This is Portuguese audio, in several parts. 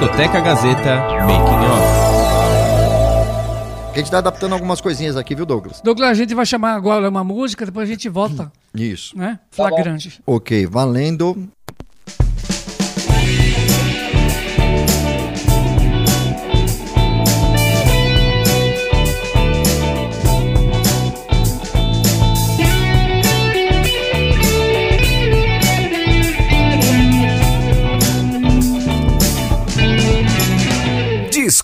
Discoteca Gazeta Making Off. A gente tá adaptando algumas coisinhas aqui, viu, Douglas? Douglas, a gente vai chamar agora uma música, depois a gente volta, Isso. né? Tá. Flagrante. Ok, valendo.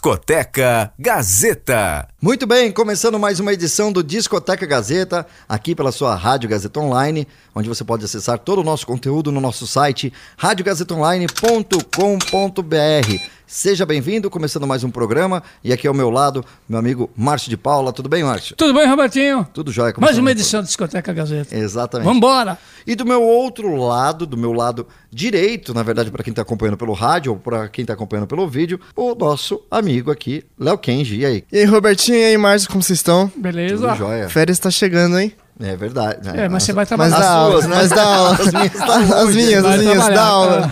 Discoteca Gazeta. Muito bem, começando mais uma edição do Discoteca Gazeta, aqui pela sua Rádio Gazeta Online, onde você pode acessar todo o nosso conteúdo no nosso site radiogazetaonline.com.br. Seja bem-vindo, começando mais um programa, e aqui ao meu lado, meu amigo Márcio de Paula. Tudo bem, Márcio? Tudo bem, Robertinho? Tudo jóia? Mais uma edição do Discoteca Gazeta. Exatamente. Vambora! E do meu outro lado, do meu lado direito, na verdade, para quem tá acompanhando pelo rádio ou para quem tá acompanhando pelo vídeo, o nosso amigo aqui, Léo Kenji. E aí? E aí, Robertinho, e aí, Márcio, como vocês estão? Beleza? Tudo jóia? Férias tá chegando, hein? É verdade. né? É, mas você vai Mas trabalhar. dá aula, suas, né? mas dá aula. As minhas As minhas, as minhas, dá aula.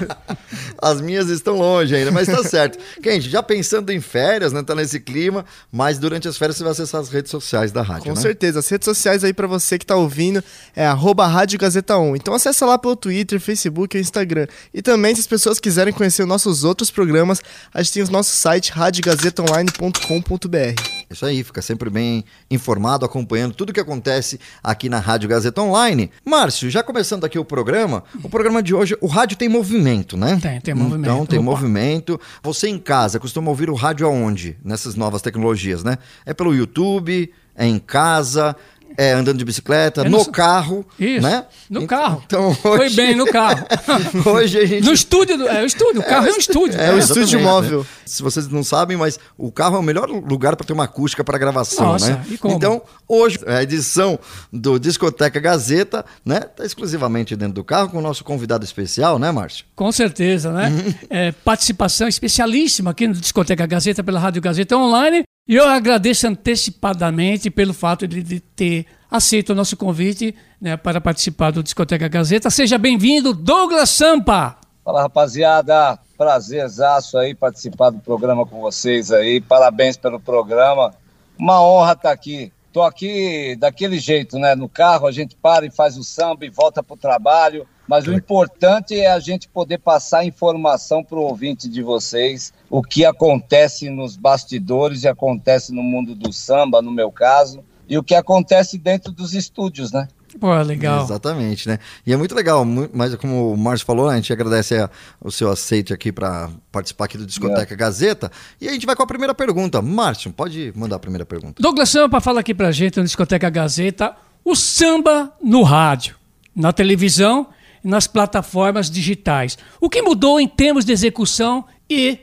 As minhas estão longe ainda, mas tá certo. Kenji, já pensando em férias, né? Tá nesse clima, mas durante as férias você vai acessar as redes sociais da rádio, Com né? certeza. As redes sociais aí pra você que tá ouvindo é arroba Rádio Gazeta 1. Então acessa lá pelo Twitter, Facebook e Instagram. E também, se as pessoas quiserem conhecer os nossos outros programas, a gente tem o nosso site radiogazetaonline.com.br. Isso aí, fica sempre bem informado, acompanhando tudo que acontece aqui na Rádio Gazeta Online. Márcio, já começando aqui o programa, o programa de hoje, o rádio tem movimento, né? Tem, tem movimento. Então tem Opa. movimento. Você em casa costuma ouvir o rádio aonde? Nessas novas tecnologias, né? É pelo YouTube, é em casa, é andando de bicicleta, É no, no- carro, Isso, né? no Ent- carro. Então Foi hoje, bem no carro. hoje a gente No estúdio, do- é o estúdio, o carro é um estúdio. É o exatamente, estúdio móvel. né? Se vocês não sabem, mas o carro é o melhor lugar para ter uma acústica para gravação, Nossa, né? e como? Então, hoje a edição do Discoteca Gazeta, né, tá exclusivamente dentro do carro com o nosso convidado especial, né, Márcio? Com certeza, né? Uhum. É, participação especialíssima aqui no Discoteca Gazeta pela Rádio Gazeta Online. E eu agradeço antecipadamente pelo fato de, de ter aceito o nosso convite né, para participar do Discoteca Gazeta. Seja bem-vindo, Douglas Sampa. Fala, rapaziada. Prazerzaço aí participar do programa com vocês aí. Parabéns pelo programa. Uma honra estar aqui. Tô aqui daquele jeito, né? No carro a gente para e faz o samba e volta pro trabalho. Mas o importante é a gente poder passar informação para o ouvinte de vocês, o que acontece nos bastidores e acontece no mundo do samba, no meu caso, e o que acontece dentro dos estúdios, né? Pô, legal. Exatamente, né? E é muito legal, mas como o Márcio falou, né, a gente agradece a- o seu aceite aqui para participar aqui do Discoteca Gazeta. E a gente vai com a primeira pergunta. Márcio, pode mandar a primeira pergunta. Douglas Sampa fala aqui pra gente no Discoteca Gazeta o samba no rádio, na televisão e nas plataformas digitais. O que mudou em termos de execução e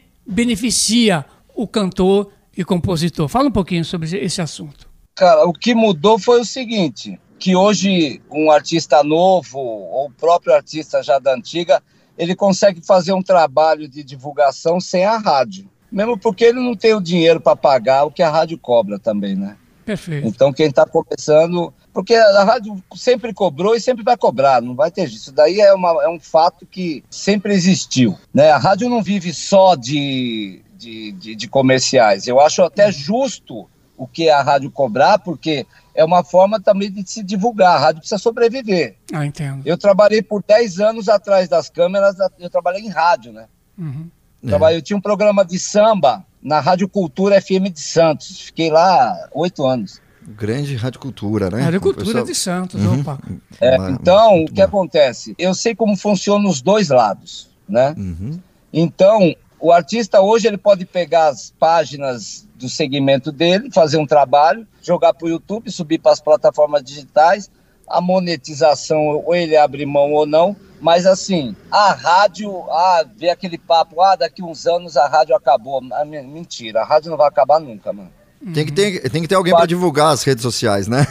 beneficia o cantor e compositor? Fala um pouquinho sobre esse assunto. Cara, o que mudou foi o seguinte, que hoje um artista novo, ou o próprio artista já da antiga, ele consegue fazer um trabalho de divulgação sem a rádio. Mesmo porque ele não tem o dinheiro para pagar o que a rádio cobra também, né? Perfeito. Então quem está começando, porque a rádio sempre cobrou e sempre vai cobrar, não vai ter. Isso daí é, uma, é um fato que sempre existiu, né? A rádio não vive só de, de, de, de comerciais. Eu acho até justo o que a rádio cobrar, porque é uma forma também de se divulgar. A rádio precisa sobreviver. Ah, entendo. Eu trabalhei por 10 anos atrás das câmeras, eu trabalhei em rádio, né? Uhum. Trabalhei, eu tinha um programa de samba na Rádio Cultura FM de Santos. Fiquei lá oito anos. Grande Rádio Cultura, né? Rádio Cultura Pessoal- de Santos, Uhum. opa. É, Mas- então, muito o que bom. acontece? Eu sei como funcionam os dois lados, né? Uhum. Então, o artista hoje ele pode pegar as páginas do segmento dele, fazer um trabalho, jogar para o YouTube, subir para as plataformas digitais. A monetização, ou ele abre mão ou não, mas assim, a rádio, ah, vê aquele papo, ah, daqui uns anos a rádio acabou. Ah, men- Mentira, a rádio não vai acabar nunca, mano. Tem que ter, tem que ter alguém para divulgar as redes sociais, né?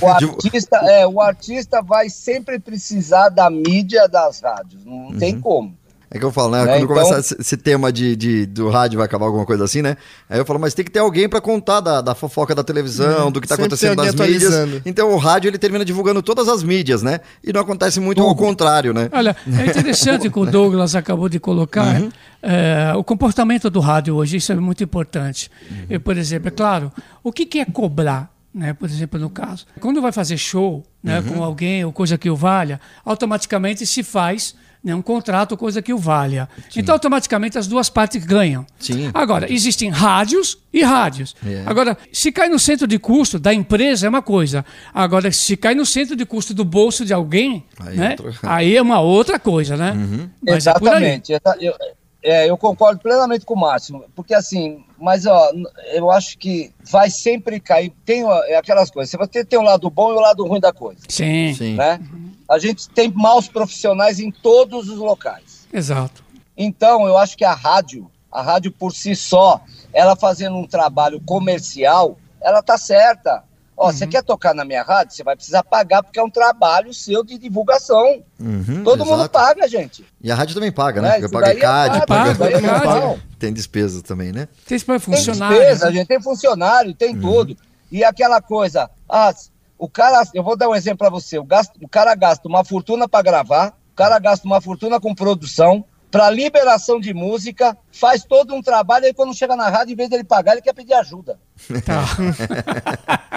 O artista, é, o artista vai sempre precisar da mídia das rádios, não tem como. É que eu falo, né? Né, Quando então- começar esse, tema de, de- do rádio vai acabar alguma coisa assim, né? Aí eu falo, mas tem que ter alguém pra contar da, da fofoca da televisão, do que tá Sempre acontecendo nas mídias. Então o rádio ele termina divulgando todas as mídias, né? E não acontece muito ao contrário, né? Olha, é interessante que o Douglas acabou de colocar Uhum. é, o comportamento do rádio hoje, isso é muito importante. Uhum. Eu, por exemplo, é claro, o que, que é cobrar? Né, por exemplo, no caso, quando vai fazer show né, Uhum. com alguém ou coisa que o valha, automaticamente se faz né, um contrato, coisa que o valha. Então, automaticamente, as duas partes ganham. Sim. Agora, existem rádios e rádios. É. Agora, se cai no centro de custo da empresa é uma coisa. Agora, se cai no centro de custo do bolso de alguém, Aí né, outra- aí é uma outra coisa, né? Mas é. Exatamente. Exa- Eu, é, eu concordo plenamente com o Márcio, porque assim, mas ó, eu acho que vai sempre cair. Tem ó, é aquelas coisas. Você vai ter, ter o lado bom e o lado ruim da coisa, Sim, Sim. né? A gente tem maus profissionais em todos os locais. exato. Então, eu acho que a rádio, a rádio por si só, ela fazendo um trabalho comercial, ela tá certa. Ó, Uhum. você quer tocar na minha rádio? Você vai precisar pagar, porque é um trabalho seu de divulgação. Uhum, Todo mundo exato. paga, gente. E a rádio também paga, Né? né? Porque paga é CAD, paga. isso daí é paga- normal. Tem despesa também, né? Tem para Tem funcionário. despesa, né? gente, tem funcionário, Uhum. tem tudo. E aquela coisa, ah, o cara, eu vou dar um exemplo para você, o, gasto, o cara gasta uma fortuna para gravar, o cara gasta uma fortuna com produção, para liberação de música, faz todo um trabalho, aí quando chega na rádio, em vez dele pagar, ele quer pedir ajuda. Tá.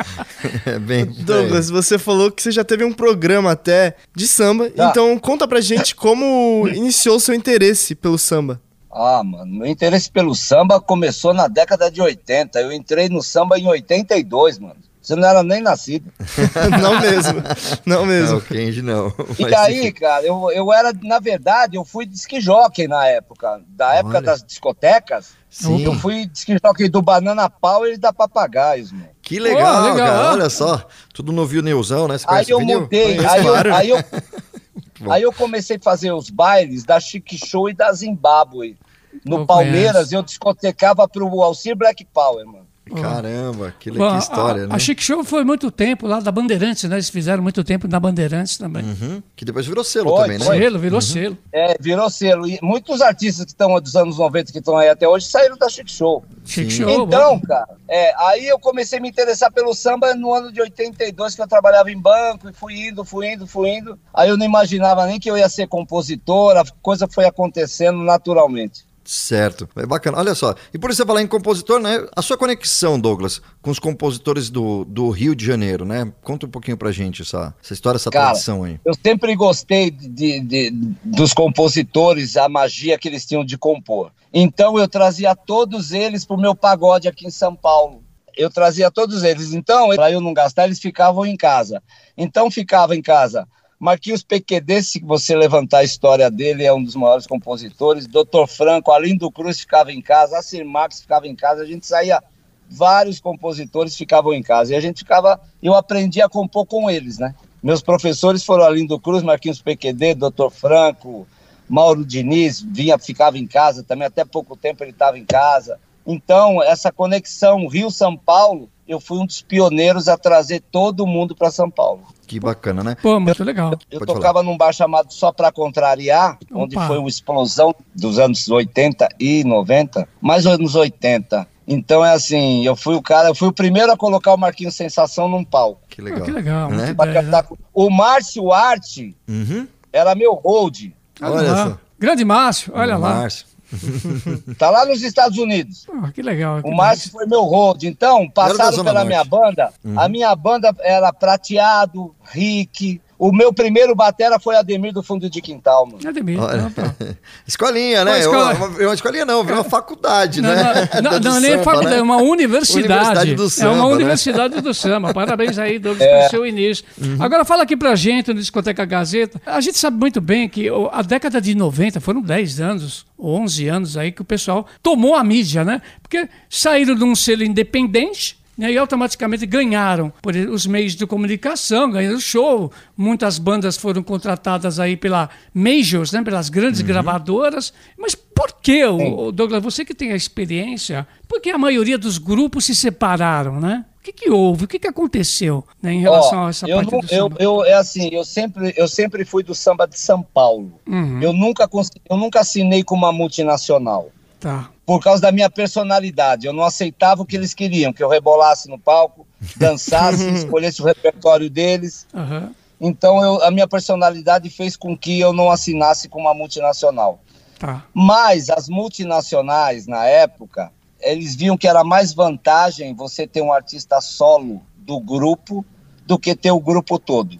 É bem. Douglas, você falou que você já teve um programa até de samba, Já. então conta pra gente como iniciou o seu interesse pelo samba. Ah, mano, meu interesse pelo samba começou na década de 80. Eu entrei no samba em 82, mano. Você não era nem nascido. não mesmo, não Não, mesmo. o Kenji não. E Mas, aí, enfim. cara, eu, eu era, na verdade, eu fui jockey na época. Da época Olha. das discotecas. Sim. Eu fui jockey do Banana Power e da Papagaios, mano. Que legal, Oh, legal. cara. Olha só. Tudo no vinilzão, né? Você Aí eu o vinil? montei, Conheço, aí eu, aí, eu, aí eu comecei a fazer os bailes da Chic Show e da Zimbábue. No Eu Palmeiras, conheço. eu discotecava pro Alcir Black Power, mano. Caramba, que, Bom, que história, a, né? a Chic Show foi muito tempo lá da Bandeirantes, né? Eles fizeram muito tempo na Bandeirantes também. Uhum. Que depois virou selo Foi, também, né? Selo, virou selo. É, virou selo. E muitos artistas que estão dos anos 90 que estão aí até hoje saíram da Chic Show. Chic Sim. Show. Então, cara, é, aí eu comecei a me interessar pelo samba no ano de 82, que eu trabalhava em banco, e fui indo, fui indo, fui indo. Aí eu não imaginava nem que eu ia ser compositor, a coisa foi acontecendo naturalmente. Certo. É bacana. Olha só. E por você falar em compositor, né? A sua conexão, Douglas, com os compositores do, do Rio de Janeiro, né? Conta um pouquinho pra gente essa, essa história, essa Cara, tradição aí. Eu sempre gostei de, de- dos compositores, a magia que eles tinham de compor. Então eu trazia todos eles pro meu pagode aqui em São Paulo. Eu trazia todos eles. Então, para eu não gastar, eles ficavam em casa. Então ficava em casa. Marquinhos PQD, se você levantar a história dele, é um dos maiores compositores. Dr. Franco, Alindo Cruz ficava em casa, Acir Marques ficava em casa. A gente saía, vários compositores ficavam em casa. E a gente ficava, eu aprendi a compor com eles, né? Meus professores foram Alindo Cruz, Marquinhos PQD, Dr. Franco, Mauro Diniz, vinha, ficava em casa também, até pouco tempo ele estava em casa. Então, essa conexão Rio-São Paulo, eu fui um dos pioneiros a trazer todo mundo para São Paulo. Que bacana, né? Pô, muito legal. Eu Pode tocava num bar chamado Só Pra Contrariar, onde Opa. foi uma explosão dos anos 80 e 90, mais anos 80. Então é assim, eu fui o cara, eu fui o primeiro a colocar o Marquinhos Sensação num palco. Que Ah, legal. que legal. Né? ideia, com- O Márcio Arte Uhum. era meu hold. Olha, Olha só. Grande Márcio, olha lá. Márcio. Tá lá nos Estados Unidos. Pô, que legal. que O Márcio foi meu hold. Então, passaram Zona pela Norte. minha banda. A minha banda era Prateado, Rick. O meu primeiro batera foi Ademir do Fundo de Quintal, mano. Ademir. Olha. opa. Escolinha, Uma né? escola- Uma, uma escolinha não, virou uma faculdade, Não, né? não, não, não, nem samba, faculdade, né? é uma universidade. Universidade do é samba, uma né? universidade do samba. Parabéns aí, Douglas, É. pelo seu início. Uhum. Agora fala aqui pra gente no Discoteca Gazeta. A gente sabe muito bem que a década de 90 foram 10 anos, ou 11 anos aí que o pessoal tomou a mídia, né? Porque saíram de um selo independente. Né, e automaticamente ganharam por os meios de comunicação, ganharam show. Muitas bandas foram contratadas aí pela majors, né, pelas grandes Uhum. gravadoras. Mas por que, o, o Douglas, você que tem a experiência, por que a maioria dos grupos se separaram, né? que, que houve? O que, que aconteceu né, em relação Ó, a essa eu, parte nu- do eu, samba? eu, é assim, eu sempre, eu sempre fui do samba de São Paulo. Uhum, Eu nunca eu nunca assinei com uma multinacional. Tá. Por causa da minha personalidade. Eu não aceitava o que eles queriam, que eu rebolasse no palco, dançasse, escolhesse o repertório deles. Aham. Então eu- a minha personalidade fez com que eu não assinasse com uma multinacional. Tá. Mas as multinacionais, na época, eles viam que era mais vantagem você ter um artista solo do grupo do que ter o grupo todo.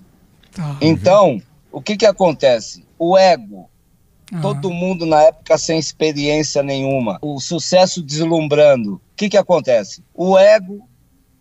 Tá. Então, o que que acontece? O ego, Ah, todo mundo na época sem experiência nenhuma, o sucesso deslumbrando. O que que acontece? O ego,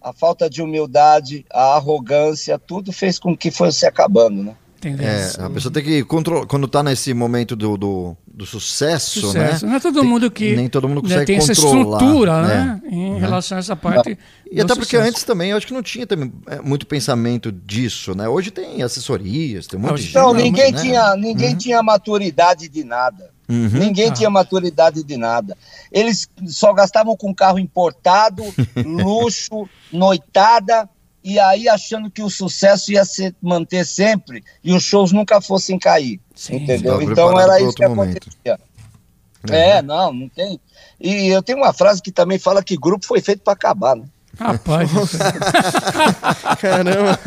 a falta de humildade, a arrogância, tudo fez com que fosse acabando, né? É, a pessoa tem que controlar. Quando tá nesse momento do, do, do sucesso, Sucesso. né? Não é todo Tem- mundo que Nem todo mundo né, consegue tem essa controlar, estrutura, né? né? Em relação a essa parte. E do até porque sucesso. antes também, eu acho que não tinha também é, muito pensamento disso, né? Hoje tem assessorias, tem um monte de tem. gente. Não, ninguém né? tinha, ninguém tinha maturidade de nada. Uhum. Ninguém Ah. tinha maturidade de nada. Eles só gastavam com carro importado, luxo, noitada, e aí achando que o sucesso ia se manter sempre e os shows nunca fossem cair. Sim. entendeu? Então era isso que momento. acontecia. É, não, não tem. E eu tenho uma frase que também fala que grupo foi feito para acabar, né? Rapaz. Caramba.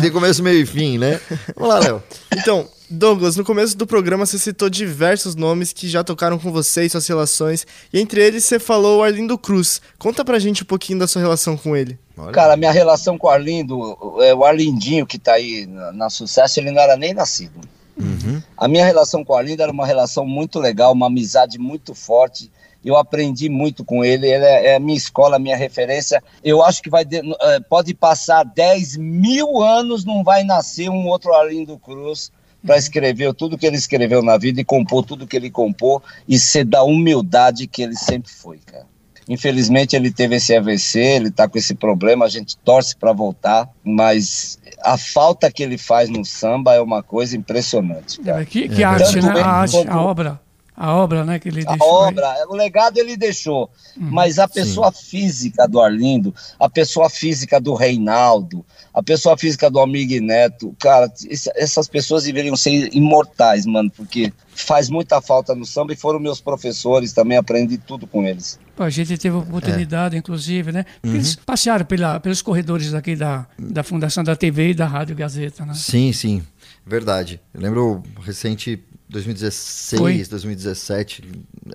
Tem começo, meio e fim, né? Vamos lá, Léo. Então, Douglas, no começo do programa você citou diversos nomes que já tocaram com você e suas relações, e entre eles você falou o Arlindo Cruz. Conta pra gente um pouquinho da sua relação com ele. Olha. Cara, minha relação com o Arlindo, é, o Arlindinho que tá aí na, na sucesso, ele não era nem nascido. Uhum. A minha relação com o Arlindo era uma relação muito legal, uma amizade muito forte. Eu aprendi muito com ele, ele é, é a minha escola, a minha referência. Eu acho que vai de- eh, pode passar 10 mil anos, não vai nascer um outro Arlindo Cruz para escrever tudo que ele escreveu na vida e compor tudo que ele compôs e ser da humildade que ele sempre foi, cara. Infelizmente ele teve esse AVC, ele tá com esse problema, a gente torce para voltar, mas a falta que ele faz no samba é uma coisa impressionante. cara. que que É arte, né? A arte, a obra. A obra, né, que ele A deixou. aí. obra, o legado ele deixou, Uhum. mas a pessoa física do Arlindo, a pessoa física do Reinaldo, a pessoa física do Amigo Neto, cara, essas pessoas deveriam ser imortais, mano, porque faz muita falta no samba e foram meus professores também, aprendi tudo com eles. A gente teve a oportunidade, inclusive, né? Porque Eles passearam pela, pelos corredores aqui da, da Fundação da TV e da Rádio Gazeta, né? Sim, sim. Verdade. Eu lembro recente 2016, Foi. 2017,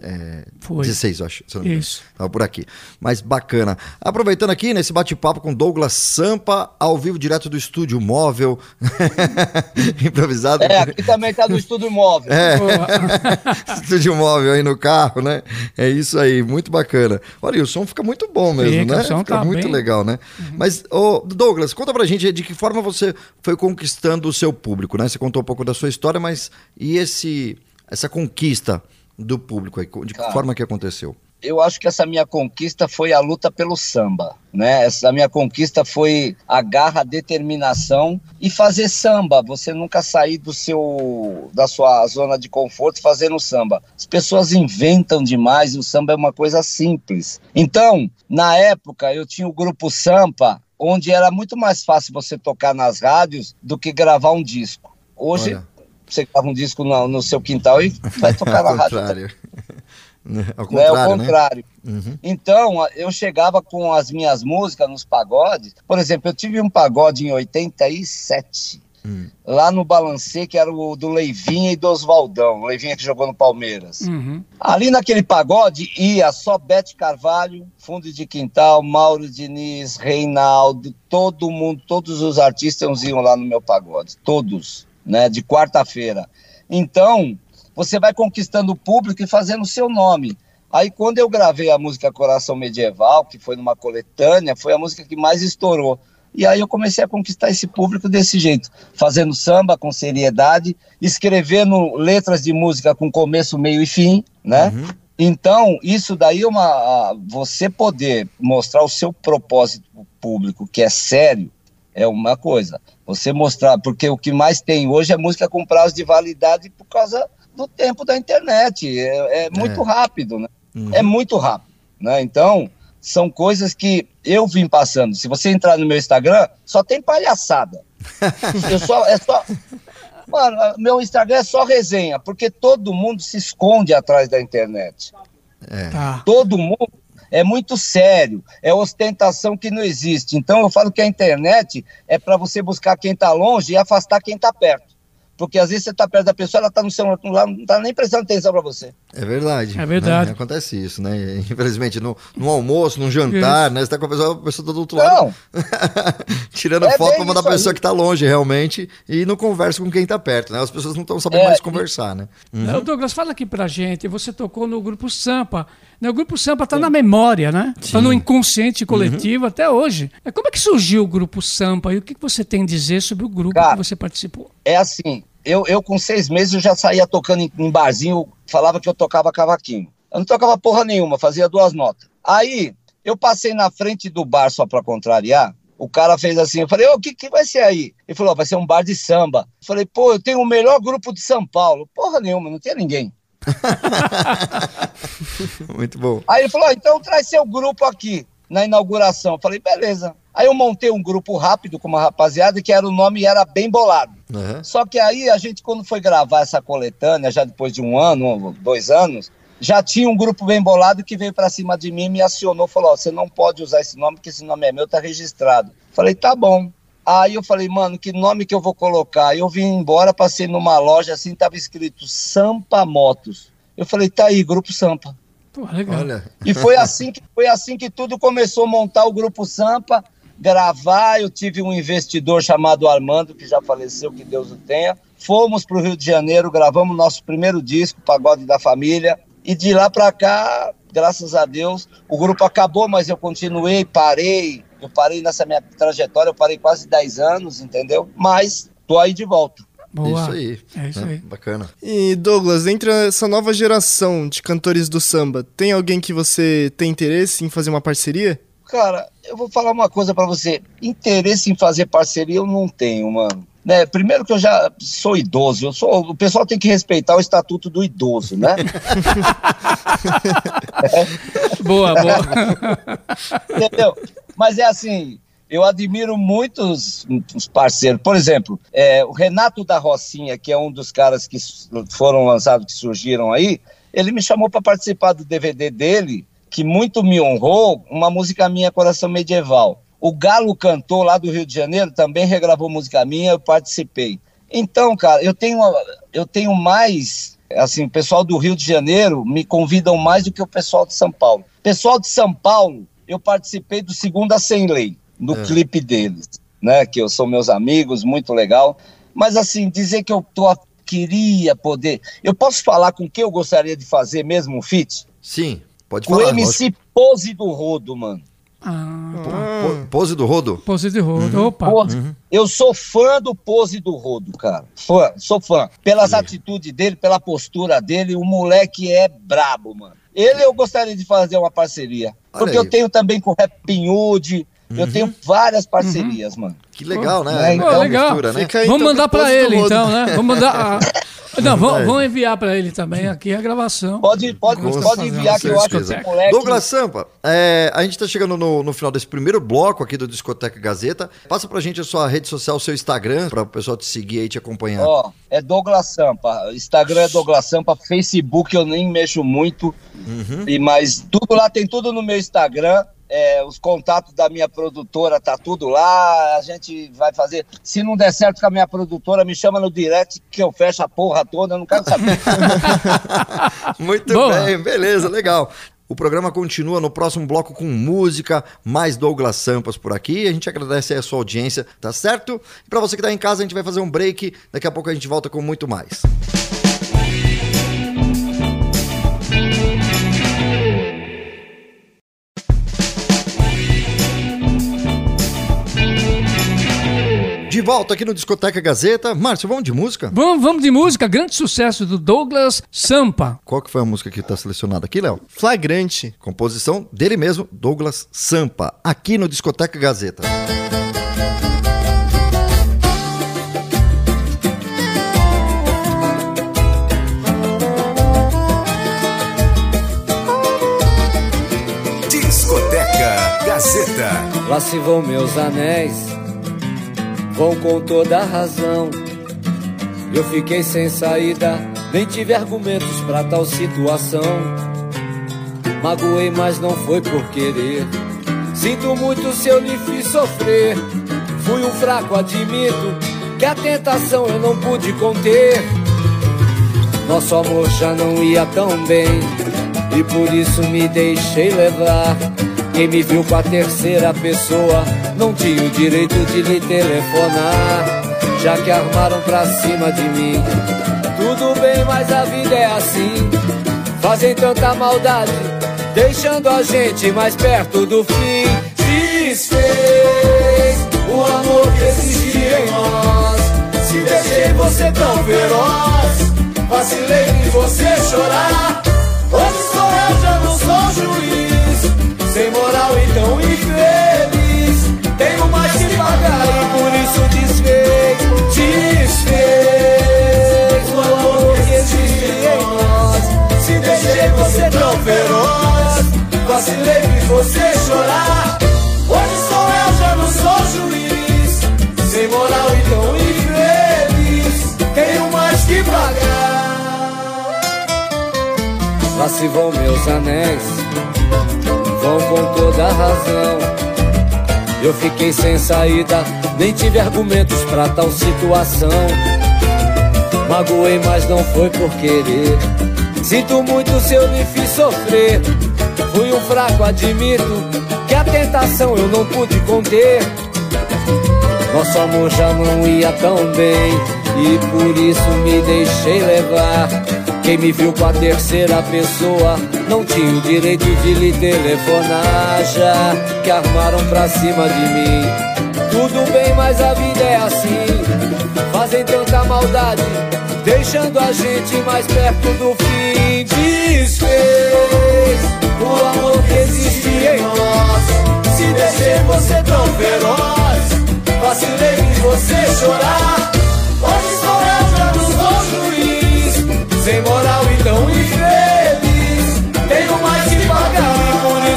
é, Foi. 16, eu acho. se eu. Isso. Tava por aqui. Mas bacana. Aproveitando aqui nesse bate-papo com Douglas Sampa, ao vivo direto do estúdio móvel, improvisado. É, aqui também tá no estúdio móvel. É. Estúdio móvel aí no carro, né? É isso aí, muito bacana. Olha, e o som fica muito bom mesmo, Fica, né? o som fica tá muito bem- Uhum. legal, né? Mas, ô, Douglas, conta pra gente de que forma você foi conquistando o seu público, né? Você contou um pouco da sua história, mas e esse essa conquista do público aí? De que forma que aconteceu? eu acho que essa minha conquista foi a luta pelo samba, né? Essa minha conquista foi a garra, a determinação e fazer samba. Você nunca sair do seu da sua zona de conforto fazendo samba. As pessoas inventam demais e o samba é uma coisa simples. Então, na época eu tinha o grupo Sampa, onde era muito mais fácil você tocar nas rádios do que gravar um disco. Hoje Olha. Você grava um disco no, no seu quintal e vai tocar na rádio contrário. Né? Ao não é contrário, o né? contrário. Uhum. Então, eu chegava com as minhas músicas nos pagodes. Por exemplo, eu tive um pagode em 87, Hum. lá no Balancê, que era o do Leivinha e do Oswaldão. O Leivinha que jogou no Palmeiras. uhum. Ali naquele pagode ia só Bete Carvalho, Fundo de Quintal, Mauro Diniz, Reinaldo, todo mundo, todos os artistas iam lá no meu pagode. Todos, né? De quarta-feira. Então, você vai conquistando o público e fazendo o seu nome. Aí, quando eu gravei a música Coração Medieval, que foi numa coletânea, foi a música que mais estourou. E aí eu comecei a conquistar esse público desse jeito, fazendo samba com seriedade, escrevendo letras de música com começo, meio e fim, né? Uhum. Então, isso daí é uma. Você poder mostrar o seu propósito pro público, que é sério, é uma coisa. Você mostrar, porque o que mais tem hoje é música com prazo de validade por causa do tempo da internet. É, é muito É. rápido, né? Uhum. É muito rápido, né? Então, são coisas que eu vim passando. Se você entrar no meu Instagram, só tem palhaçada. eu só, é só. Mano, meu Instagram é só resenha, porque todo mundo se esconde atrás da internet. É. Tá. Todo mundo é muito sério, é ostentação que não existe. Então eu falo que a internet é para você buscar quem está longe e afastar quem está perto. Porque às vezes você está perto da pessoa, ela está no celular, não está nem prestando atenção para você. É verdade. É verdade. né? Acontece isso, né? Infelizmente, no, no almoço, num jantar, né? Você tá com a pessoa, a pessoa tá do outro lado. Não, tirando É foto pra mandar pra pessoa aí. que tá longe, realmente, e não conversa com quem tá perto, né? As pessoas não estão sabendo É, mais e- conversar, né? Ô, Douglas, fala aqui pra gente. Você tocou no Grupo Sampa. né? O Grupo Sampa tá na memória, né? Tá no inconsciente coletivo até hoje. É, Como é que surgiu o Grupo Sampa e o que que você tem a dizer sobre o grupo Cara, que você participou? É assim, eu, eu com seis meses eu já saía tocando em, em barzinho, falava que eu tocava cavaquinho. Eu não tocava porra nenhuma, fazia duas notas. Aí, eu passei na frente do bar só pra contrariar, o cara fez assim, eu falei, ô, o que, que vai ser aí? Ele falou, "Ó, vai ser um bar de samba. Eu falei, pô, eu tenho o melhor grupo de São Paulo. Porra nenhuma, não tinha ninguém. Muito bom. Aí ele falou, "Ó, então traz seu grupo aqui na inauguração. Eu falei, beleza. Aí eu montei um grupo rápido com uma rapaziada que era o nome era Bem Bolado. Aham. Só que aí a gente, quando foi gravar essa coletânea, já depois de um ano, dois anos, já tinha um grupo bem bolado que veio pra cima de mim e me acionou, falou, ó, você não pode usar esse nome, porque esse nome é meu, tá registrado. Falei, tá bom. Aí eu falei, mano, que nome que eu vou colocar? Aí eu vim embora, passei numa loja assim, tava escrito Sampa Motos. Eu falei, tá aí, Grupo Sampa. Pô, legal. Olha, E foi assim que foi assim que tudo começou a montar o grupo Sampa, gravar. Eu tive um investidor chamado Armando que já faleceu, que Deus o tenha. Fomos para o Rio de Janeiro, gravamos nosso primeiro disco, Pagode da Família. E de lá para cá, graças a Deus, o grupo acabou, mas eu continuei, parei. Eu parei nessa minha trajetória, eu parei quase 10 anos, entendeu? Mas tô aí de volta. Boa. isso aí. É isso aí. Bacana. E Douglas, entre essa nova geração de cantores do samba, tem alguém que você tem interesse em fazer uma parceria? Cara, eu vou falar uma coisa pra você. Interesse em fazer parceria eu não tenho, mano. Né? Primeiro que eu já sou idoso, eu sou, o pessoal tem que respeitar o estatuto do idoso, né? Boa, boa. Entendeu? Mas é assim, eu admiro muitos os parceiros. Por exemplo, é, o Renato da Rocinha, que é um dos caras que foram lançados, que surgiram aí, ele me chamou para participar do DVD dele, que muito me honrou, uma música minha, Coração Medieval. O Galo cantou lá do Rio de Janeiro, também regravou música minha, eu participei. Então, cara, eu tenho, eu tenho mais, assim, o pessoal do Rio de Janeiro me convidam mais do que o pessoal de São Paulo. Pessoal de São Paulo, eu participei do Segunda Sem Lei, no É. clipe deles, né? Que eu sou meus amigos, muito legal. Mas assim, dizer que eu tô, queria poder. Eu posso falar com quem eu gostaria de fazer mesmo um feat? Sim, pode O falar. MC Pose do Rodo, mano. Ah, lógico. Po- Pose do Rodo? pose de rodo. Opa. Pose. Eu sou fã do Pose do Rodo, cara. Fã, sou fã. Pelas atitudes dele, pela postura dele, o moleque é brabo, mano. Ele eu gostaria de fazer uma parceria. Olha porque aí. eu tenho também com o Rap Pinhude, eu tenho várias parcerias, mano. Que legal, né? Legal Pô, a legal. mistura, né? Aí, Vamos então, mandar do ele, então, né? Vamos mandar. a- Não, vamos, vamos enviar pra ele também aqui a gravação. Pode, pode, Com pode enviar que eu acho que esse moleque. Douglas Sampa, é, a gente está chegando no, no final desse primeiro bloco aqui do Discoteca Gazeta. Passa pra gente a sua rede social, o seu Instagram, para o pessoal te seguir aí e te acompanhar. Ó, é Douglas Sampa. Instagram é Douglas Sampa, Facebook eu nem mexo muito. E mas tudo lá tem tudo no meu Instagram. É, os contatos da minha produtora tá tudo lá. A gente vai fazer. Se não der certo com a minha produtora, me chama no direct que eu fecho a porra toda. Eu não quero saber. Muito Boa. bem, beleza, legal. O programa continua no próximo bloco com música, mais Douglas Sampas por aqui. A gente agradece aí a sua audiência, tá certo? E para você que tá em casa, a gente vai fazer um break. Daqui a pouco a gente volta com muito mais. De volta aqui no Discoteca Gazeta. Márcio, vamos de música? Vamos, vamos de música, grande sucesso do Douglas Sampa. Qual que foi a música que tá selecionada aqui, Léo? Flagrante. Composição dele mesmo, Douglas Sampa, aqui no Discoteca Gazeta. Discoteca Gazeta. Lá se vão meus anéis, vão com toda razão. Eu fiquei sem saída, nem tive argumentos pra tal situação. Magoei, mas não foi por querer. Sinto muito se eu lhe fiz sofrer. Fui um fraco, admito que a tentação eu não pude conter. Nosso amor já não ia tão bem e por isso me deixei levar. Quem me viu com a terceira pessoa não tinha o direito de lhe telefonar, já que armaram pra cima de mim. Tudo bem, mas a vida é assim. Fazem tanta maldade, deixando a gente mais perto do fim. Desfez o amor que existia em nós. Se deixei você tão feroz, vacilei em você chorar. Hoje sou eu, já não sou. Sem moral e tão infeliz. Tenho mais que pagar e por isso desfez. Desfez o amor que existe em nós. Se deixei você tão feroz, vacilei em você chorar. Hoje sou eu, já não sou juiz. Sem moral e tão infeliz. Tenho mais que pagar. Lá se vão meus anéis, com toda a razão. Eu fiquei sem saída, nem tive argumentos pra tal situação. Magoei, mas não foi por querer. Sinto muito se eu lhe fiz sofrer. Fui um fraco, admito que a tentação eu não pude conter. Nosso amor já não ia tão bem e por isso me deixei levar. Quem me viu com a terceira pessoa não tinha o direito de lhe telefonar, já que armaram pra cima de mim. Tudo bem, mas a vida é assim. Fazem tanta maldade, deixando a gente mais perto do fim. Desfez o amor que existia em nós. Se deixei você tão feroz, vacilei em você chorar.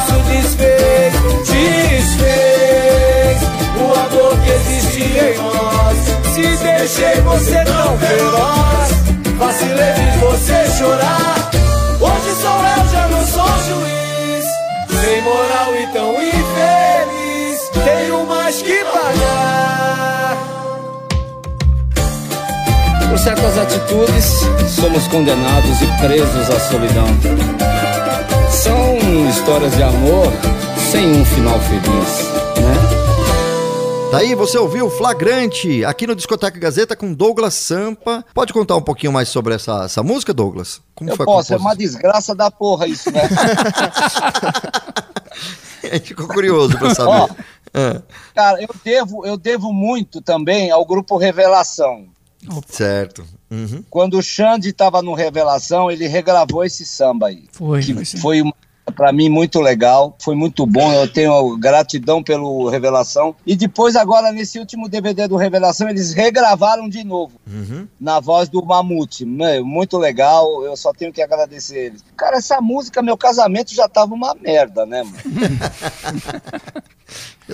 Isso desfez. Desfez o amor que existia em nós. Se deixei você tão feroz, vacilei em você chorar. Hoje sou eu, já não sou juiz. Sem moral e tão infeliz. Tenho mais que pagar. Por certas atitudes, somos condenados e presos à solidão. Histórias de amor sem um final feliz, né? Daí você ouviu Flagrante aqui no Discoteca Gazeta com Douglas Sampa. Pode contar um pouquinho mais sobre essa, essa música, Douglas? Como Eu foi a posso, é uma desgraça da porra isso, né? A gente ficou curioso pra saber. Ó. Ah, Cara, eu devo, eu devo muito também ao grupo Revelação. certo. Uhum. Quando o Xande estava no Revelação, ele regravou esse samba aí. Foi, que foi uma para mim muito legal, foi muito bom. Eu tenho gratidão pelo Revelação. E depois agora nesse último DVD do Revelação eles regravaram de novo Uhum. na voz do Mamute. Meu, muito legal. Eu só tenho que agradecer eles. Cara, essa música, meu casamento já tava uma merda, né, mano?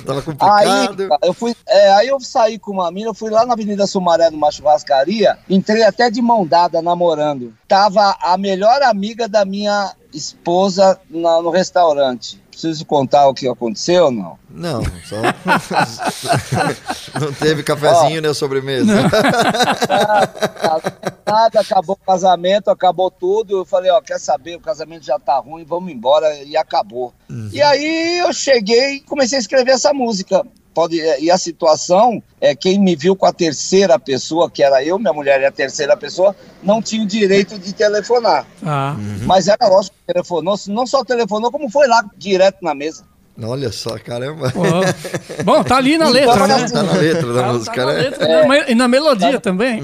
Tava Aí, complicado. cara, eu fui, é, aí eu saí com uma mina, eu fui lá na Avenida Sumaré, numa churrascaria, entrei até de mão dada, namorando. Tava a melhor amiga da minha esposa na- no restaurante. Preciso contar o que aconteceu ou não? Não, só. Não teve cafezinho nem sobremesa. Nada, acabou o casamento, acabou tudo. Eu falei, ó, quer saber, o casamento já tá ruim, vamos embora, e acabou. E aí eu cheguei e comecei a escrever essa música. Pode, e a situação é quem me viu com a terceira pessoa, que era eu, minha mulher e a terceira pessoa, não tinha o direito de telefonar. Ah, Mas era lógico que telefonou, não só telefonou, como foi lá direto na mesa. Olha só, caramba. pô. Bom, tá ali na Então, letra, né? assim, Tá na letra da Tá- música, tá na né? letra, E na melodia também.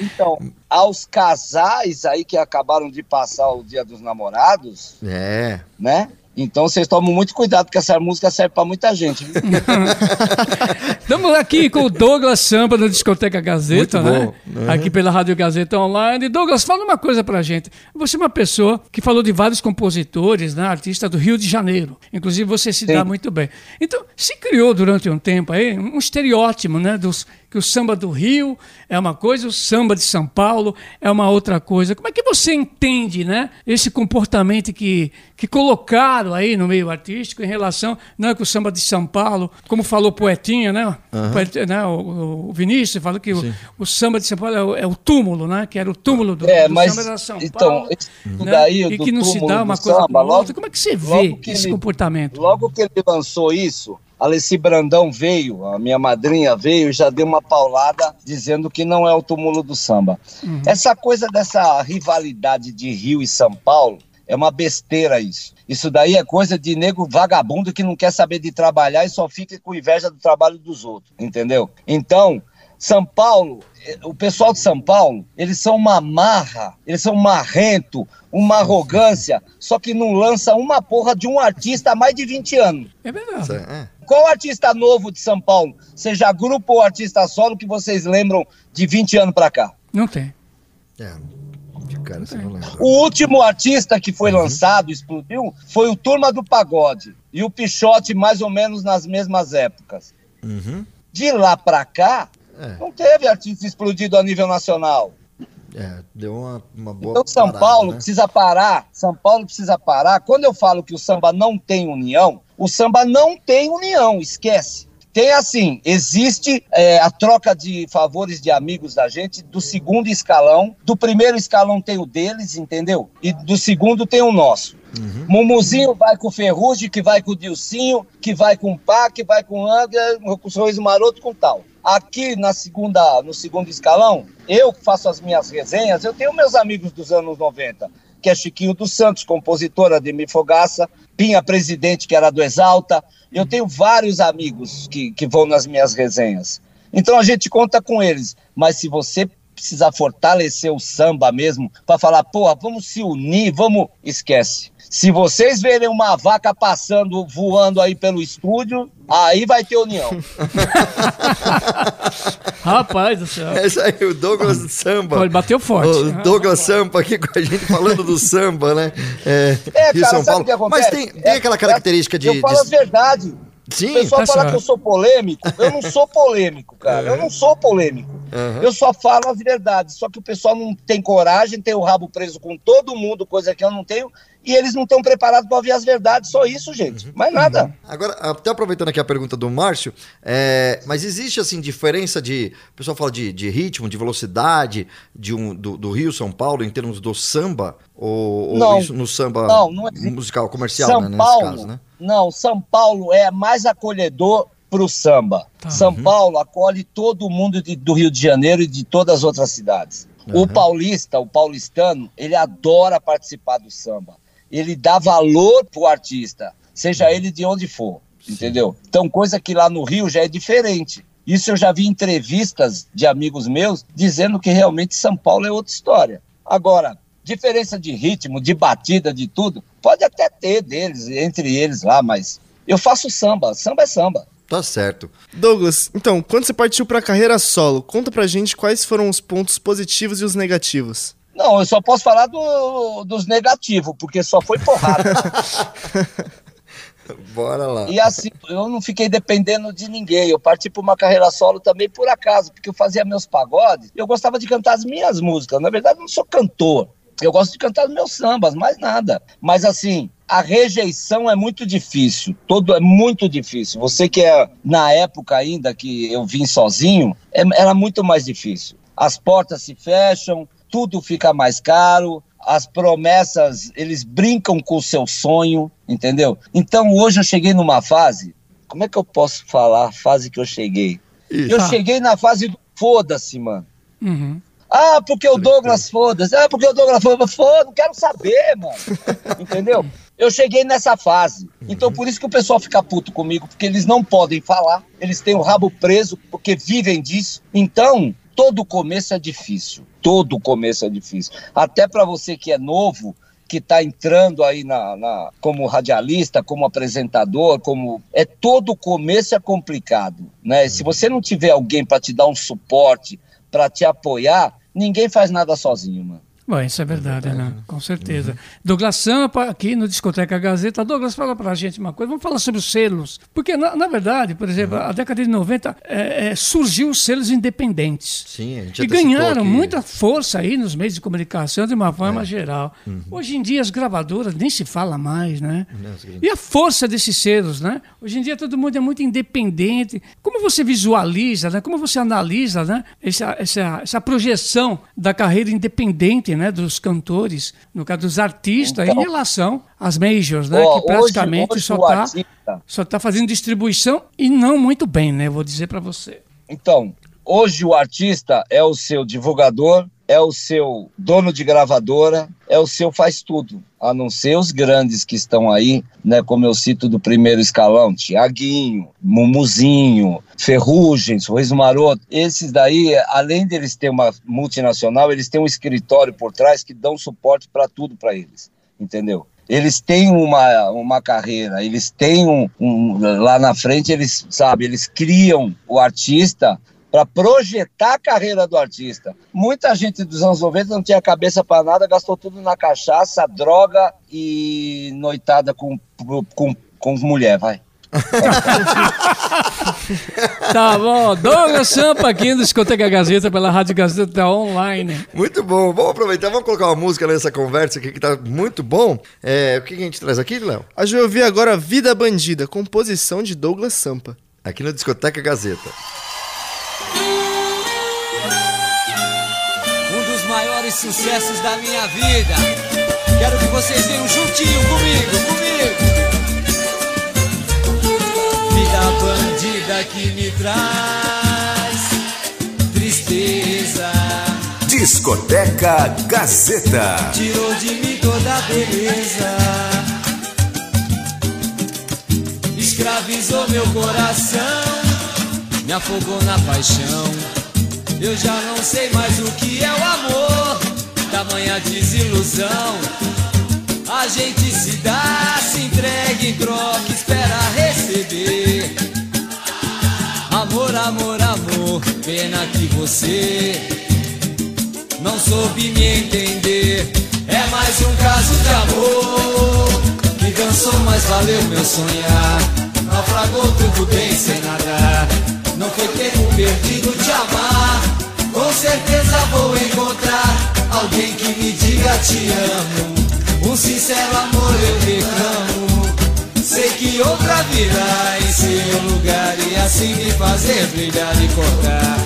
Então, aos casais aí que acabaram de passar o Dia dos Namorados, É. né? Então vocês tomam muito cuidado, porque essa música serve pra muita gente. viu? Estamos aqui com o Douglas Samba da Discoteca Gazeta, Muito né? Uhum. Aqui pela Rádio Gazeta Online. Douglas, fala uma coisa pra gente. Você é uma pessoa que falou de vários compositores, né? Artista do Rio de Janeiro. Inclusive você se dá Sim. muito bem. Então, se criou durante um tempo aí um estereótipo, né? Dos, que o samba do Rio é uma coisa, o samba de São Paulo é uma outra coisa. Como é que você entende, né? Esse comportamento que, que colocaram aí no meio artístico em relação, não é que o samba de São Paulo, como falou o Poetinha, né? Poet- né? O, o Vinícius falou que o, o samba de São Paulo é o, é o túmulo, né? Que era o túmulo do, É, do mas samba da São então, Paulo. isso né? daí e do que não se túmulo dá uma do coisa samba, com outra. Como é que você vê esse ele- comportamento? Logo que ele lançou isso, Alessi Brandão veio, a minha madrinha veio e já deu uma paulada dizendo que não é o túmulo do samba. Essa coisa dessa rivalidade de Rio e São Paulo é uma besteira isso. Isso daí é coisa de nego vagabundo que não quer saber de trabalhar e só fica com inveja do trabalho dos outros, entendeu? Então, São Paulo, eh, o pessoal de São Paulo, eles são uma marra, eles são um marrento, uma arrogância, só que não lança uma porra de um artista há mais de 20 anos. É verdade. É. Qual artista novo de São Paulo, seja grupo ou artista solo, que vocês lembram de 20 anos pra cá? Não tem. É, de cara você não lembra. O último artista que foi lançado, explodiu, foi o Turma do Pagode. E o Pichote, mais ou menos nas mesmas épocas. Uhum. De lá pra cá, É. não teve artista explodido a nível nacional. É, deu uma, uma boa. Então São parada, Paulo né? precisa parar. São Paulo precisa parar. Quando eu falo que o samba não tem união, o samba não tem união, esquece. Tem assim, existe é, a troca de favores de amigos da gente do segundo escalão. Do primeiro escalão tem o deles, entendeu? E do segundo tem o nosso. Mumuzinho vai com o Ferrugem, que vai com o Dilcinho, que vai com o Pá, que vai com o Angra, com o Sorriso Maroto, com tal. Aqui na segunda, no segundo escalão, eu faço as minhas resenhas, eu tenho meus amigos dos anos 90, que é Chiquinho dos Santos, compositor, Ademir Fogaça, Pinha Presidente, que era do Exalta. Eu tenho vários amigos que, que vão nas minhas resenhas. Então a gente conta com eles. Mas se você precisar fortalecer o samba mesmo, para falar, porra, vamos se unir, vamos. Esquece. Se vocês verem uma vaca passando, voando aí pelo estúdio, aí vai ter união. Rapaz do céu. É isso aí, o Douglas do Samba. Ele bateu forte. O Douglas Sampa aqui com a gente falando do samba, né? É, É, Rio cara, São sabe Paulo. o que acontece? Mas tem, tem É, aquela é, característica de. Eu falo de- a verdade. Sim, O pessoal tá fala certo. que eu sou polêmico. Eu não sou polêmico, cara. Eu não sou polêmico. Uhum. Eu só falo as verdades. Só que o pessoal não tem coragem, tem o rabo preso com todo mundo, coisa que eu não tenho, e eles não estão preparados para ouvir as verdades. Só isso, gente. Mais nada. Agora, até aproveitando aqui a pergunta do Márcio, é, mas existe assim diferença de. O pessoal fala de, de ritmo, de velocidade de um, do, do Rio São Paulo em termos do samba? Ou, ou Não. isso no samba Não, não existe. musical, comercial, São né? Nesse Paulo, caso, né? não, São Paulo é mais acolhedor pro samba. Tá. São Uhum. Paulo acolhe todo mundo de- do Rio de Janeiro e de todas as outras cidades. Uhum. O paulista, o paulistano, ele adora participar do samba. Ele dá valor pro artista, Uhum. seja ele de onde for, entendeu? Então, coisa que lá no Rio já é diferente. Isso eu já vi em entrevistas de amigos meus dizendo que realmente São Paulo é outra história. Agora, diferença de ritmo, de batida, de tudo, pode até ter deles, entre eles lá, mas eu faço samba, samba é samba. Tá certo. Douglas, então, quando você partiu pra carreira solo, conta pra gente quais foram os pontos positivos e os negativos. Não, eu só posso falar do- dos negativos, porque só foi porrada. Bora lá. e assim, eu não fiquei dependendo de ninguém. Eu parti para uma carreira solo também por acaso, porque eu fazia meus pagodes. Eu gostava de cantar as minhas músicas. Na verdade, eu não sou cantor. Eu gosto de cantar os meus sambas, mais nada. Mas assim, a rejeição é muito difícil. Todo é muito difícil. Você que é na época ainda que eu vim sozinho, é- era muito mais difícil. As portas se fecham, tudo fica mais caro, as promessas, eles brincam com o seu sonho, entendeu? Então hoje eu cheguei numa fase, como é que eu posso falar a fase que eu cheguei? Isso. Eu Tá. cheguei na fase do foda-se, mano. Uhum. Ah, porque o Douglas foda-se. Ah, porque o Douglas foda-se. Foda, não quero saber, mano. Entendeu? Eu cheguei nessa fase. Então, por isso que o pessoal fica puto comigo, porque eles não podem falar, eles têm o rabo preso, porque vivem disso. Então, todo começo é difícil. Todo começo é difícil. Até pra você que é novo, que está entrando aí na, na, como radialista, como apresentador, como é todo começo é complicado, né? Se você não tiver alguém para te dar um suporte, para te apoiar, ninguém faz nada sozinho, mano. Bom, isso é verdade, né? Com certeza. Douglas Sampa, aqui no Discoteca Gazeta. Douglas, fala pra gente uma coisa. Vamos falar sobre os selos. Porque, na, na verdade, por exemplo, a década de 90 é, é, surgiu os selos independentes. Sim, a gente E ganharam muita força aí nos meios de comunicação de uma forma geral. Uhum. Hoje em dia as gravadoras nem se fala mais, né? E a força desses selos, né? Hoje em dia todo mundo é muito independente. Como você visualiza, né? Como você analisa, né? Essa, essa, essa projeção da carreira independente, né? Dos cantores, no caso dos artistas, Então. em relação às majors, né? Ó, que praticamente hoje, só hoje o está só tá fazendo distribuição e não muito bem, né? Vou dizer para você. Então, hoje o artista é o seu divulgador, é o seu dono de gravadora, é o seu faz tudo. A não ser os grandes que estão aí, né? Como eu cito do primeiro escalão, Tiaguinho, Mumuzinho, Ferrugem, Sorriso Maroto. Esses daí, além deles ter uma multinacional, eles têm um escritório por trás que dão suporte para tudo para eles. Entendeu? Eles têm uma, uma carreira, eles têm um, um- lá na frente, eles sabe, eles criam o artista para projetar a carreira do artista. Muita gente dos anos 90 não tinha cabeça para nada, gastou tudo na cachaça, droga e noitada com, com, com mulher, vai. Tá bom. Douglas Sampa aqui no Discoteca Gazeta pela Rádio Gazeta Online. Muito bom. Vamos aproveitar, vamos colocar uma música nessa conversa aqui que tá muito bom. É, o que a gente traz aqui, Léo? A gente vai ouvir agora Vida Bandida, composição de Douglas Sampa. Aqui no Discoteca Gazeta. Maiores sucessos da minha vida. Quero que vocês venham juntinho comigo, comigo. Vida bandida que me traz tristeza. Discoteca Gazeta. Tirou de mim toda a beleza. Escravizou meu coração. Me afogou na paixão. Eu já não sei mais o que é o amor. Tamanha desilusão. A gente se dá, se entrega em troca, espera receber. Amor, amor, amor, pena que você não soube me entender. É mais um caso de amor que cansou, mas valeu meu sonhar. Naufragou tudo bem sem nada. Não foi tempo perdido te amar. Com certeza vou encontrar alguém que me diga te amo. Um sincero amor eu reclamo. Sei que outra virá em seu lugar e assim me fazer brilhar e cortar.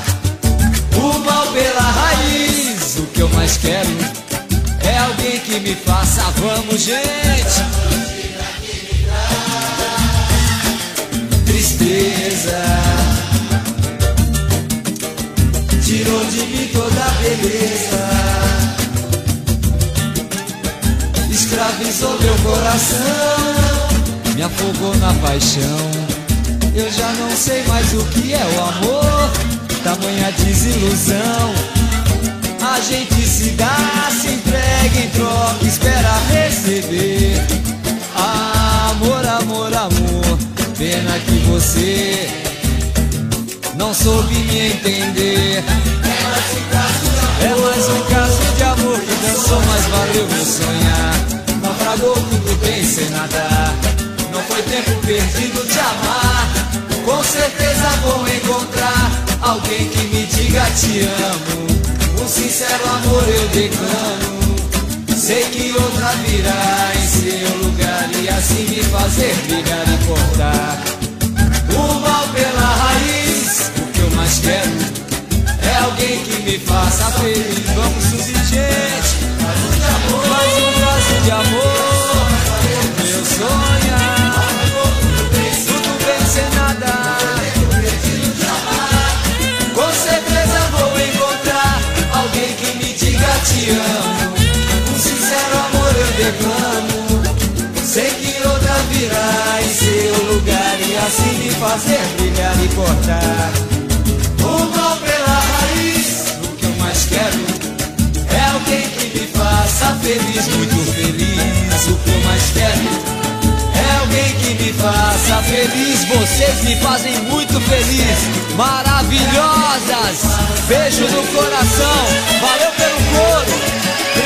O mal pela raiz, o que eu mais quero é alguém que me faça, vamos gente. Tristeza tirou de mim toda a beleza, escravizou meu coração, me afogou na paixão. Eu já não sei mais o que é o amor, tamanha desilusão. A gente se dá, se entrega em troca, espera receber. Amor, amor, amor, pena que você não soube me entender. É mais um caso de amor que dançou, mas valeu meu sonhar. Naufragou tudo bem sem nada. Não foi tempo perdido te amar. Com certeza vou encontrar alguém que me diga te amo. Um sincero amor eu declamo. Sei que outra virá em seu lugar e assim me fazer brilhar e cortar. Faça feliz. Vamos subir, gente. Mais um caso de amor. Meu sonhar. Tudo bem sem nada. Com certeza vou encontrar alguém que me diga te amo. Um sincero amor eu declamo. Sei que outra virá em seu lugar e assim me fazer brilhar e cortar. O mal feliz, muito feliz. que eu mais quero é alguém que me faça feliz. Vocês me fazem muito feliz. Maravilhosas. Beijo no coração. Valeu pelo coro.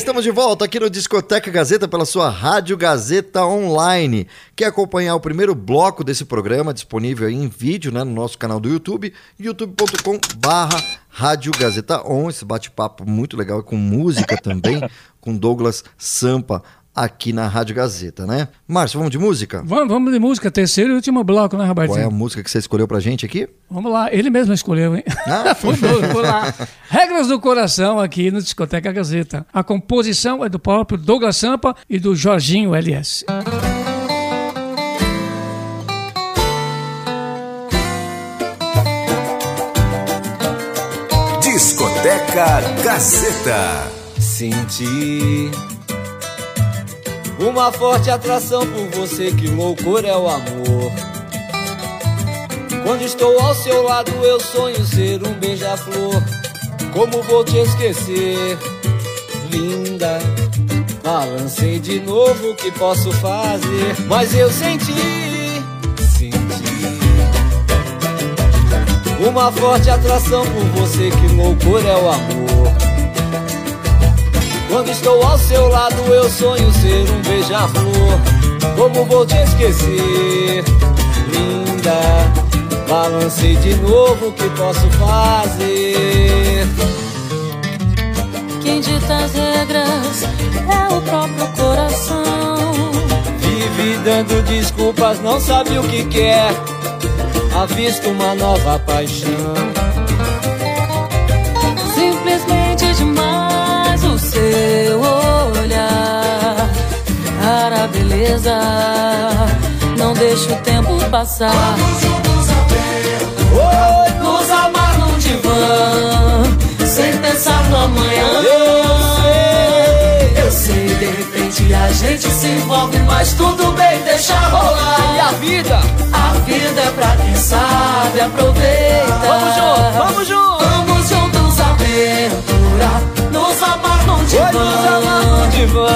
Estamos de volta aqui no Discoteca Gazeta pela sua Rádio Gazeta Online. Quer acompanhar o primeiro bloco desse programa disponível em vídeo, né, no nosso canal do YouTube, youtube.com barra Rádio Gazeta On, esse bate-papo muito legal com música também, com Douglas Sampa aqui na Rádio Gazeta, né? Márcio, vamos de música? Vamos, vamos de música, terceiro e último bloco, né, Qual é a música que você escolheu pra gente aqui? Vamos lá, ele mesmo escolheu, hein? Ah, foi lá. Regras do Coração aqui no Discoteca Gazeta. A composição é do próprio Douglas Sampa e do Jorginho LS. Discoteca Gazeta. Senti uma forte atração por você, que loucura é o amor. Quando estou ao seu lado, eu sonho ser um beija-flor. Como vou te esquecer, linda? Balancei de novo o que posso fazer, mas eu senti, senti uma forte atração por você, que loucura é o amor. Quando estou ao seu lado, eu sonho ser um beija-flor. Como vou te esquecer, linda? Balancei de novo o que posso fazer. Quem dita as regras é o próprio coração. Vive dando desculpas, não sabe o que quer. Avista uma nova paixão. Cara, beleza. Não deixa o tempo passar. Oi, Nos amar num divã. Sem pensar no amanhã. Eu sei, de repente a gente se envolve, mas tudo bem, deixa rolar. E a vida? A vida é pra quem sabe aproveitar. Vamos junto, vamos junto. Vamos juntos aventurar, nos amar num divã. Oi, nos amar num divã.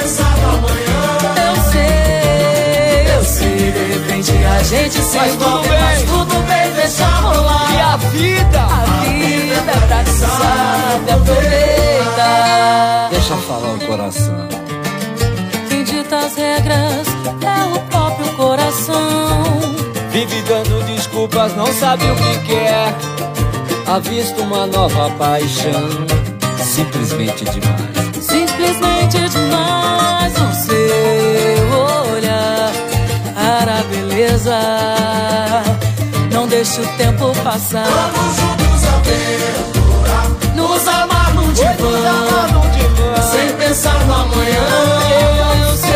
Eu repente a gente se Mas tudo envolve, bem. mas tudo bem, deixa rolar. E a vida? A vida é pra quem sabe aproveitar. Deixa falar o coração. Quem dita as regras é o próprio coração. Vive dando desculpas, não sabe o que quer. Avista uma nova paixão. Simplesmente demais. Simplesmente demais o seu olhar. Cara, Não deixa o tempo passar. Vamos juntos aventurar. Nos amar num divã. Sem pensar no amanhã. Eu sei.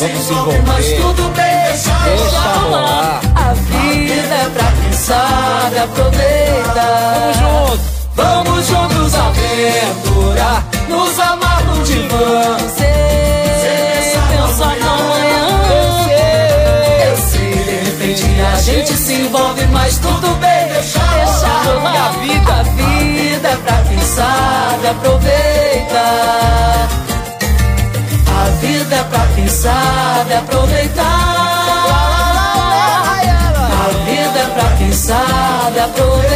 Vamos se envolver. Mas tudo bem, deixa, Deixa rolar. A vida é pra quem sabe aproveitar. Vamos junto. Vamos juntos aventurar, nos amar no divã. Sem gente se envolve, mas tudo bem, deixa, rolar. E a vida? a vida é pra quem sabe aproveitar. A vida é pra quem sabe aproveitar. A vida é pra quem sabe aproveitar.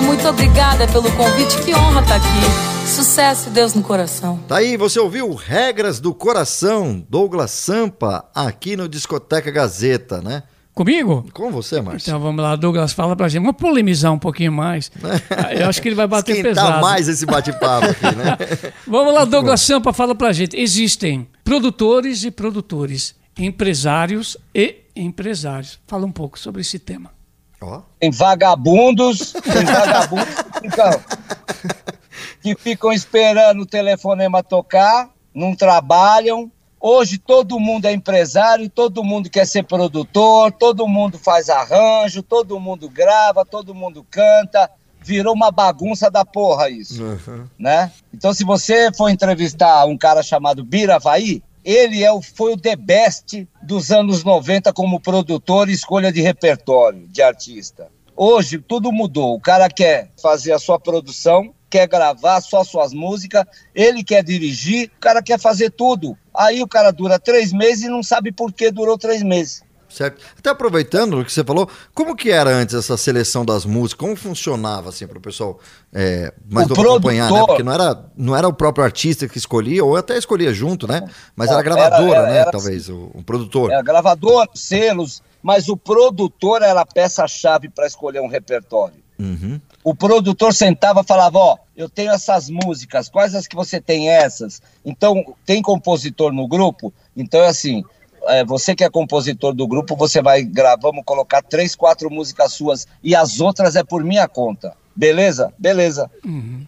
Muito obrigada pelo convite. Que honra estar aqui. Sucesso e Deus no coração. Tá aí, você ouviu Regras do Coração, Douglas Sampa, aqui no Discoteca Gazeta, né? Comigo? Com você, Márcio. Então vamos lá, Douglas, fala pra gente. Vamos polemizar um pouquinho mais. Eu acho que ele vai bater Esquentar pesado. mais esse bate-papo aqui, né? Vamos lá, Douglas Sampa, fala pra gente. Existem produtores e produtores, empresários e empresários. Fala um pouco sobre esse tema. Ó, Tem vagabundos, tem vagabundos que ficam, que ficam esperando o telefonema tocar, não trabalham. Hoje todo mundo é empresário, todo mundo quer ser produtor, todo mundo faz arranjo, todo mundo grava, todo mundo canta, virou uma bagunça da porra isso, Uhum. né? Então, se você for entrevistar um cara chamado Biravaí, ele é o, foi o the best dos anos 90 como produtor e escolha de repertório de artista. Hoje, tudo mudou. O cara quer fazer a sua produção, quer gravar só suas músicas, ele quer dirigir, o cara quer fazer tudo. Aí o cara dura três meses e não sabe por que durou três meses. Certo. Até aproveitando o que você falou, como que era antes essa seleção das músicas? Como funcionava assim para o pessoal é, mais acompanhar, né? Porque não era, não era o próprio artista que escolhia, ou até escolhia junto, né? Mas era a Era- gravadora, era- né? era- Talvez, o, o produtor. É, gravador, selos, mas o produtor era a peça-chave para escolher um repertório. Uhum. O produtor sentava e falava: Ó, eu tenho essas músicas, quais as que você tem essas? Então, tem compositor no grupo? Então é assim: é, você que é compositor do grupo, você vai gravar, vamos colocar três, quatro músicas suas e as outras é por minha conta. Beleza? Beleza.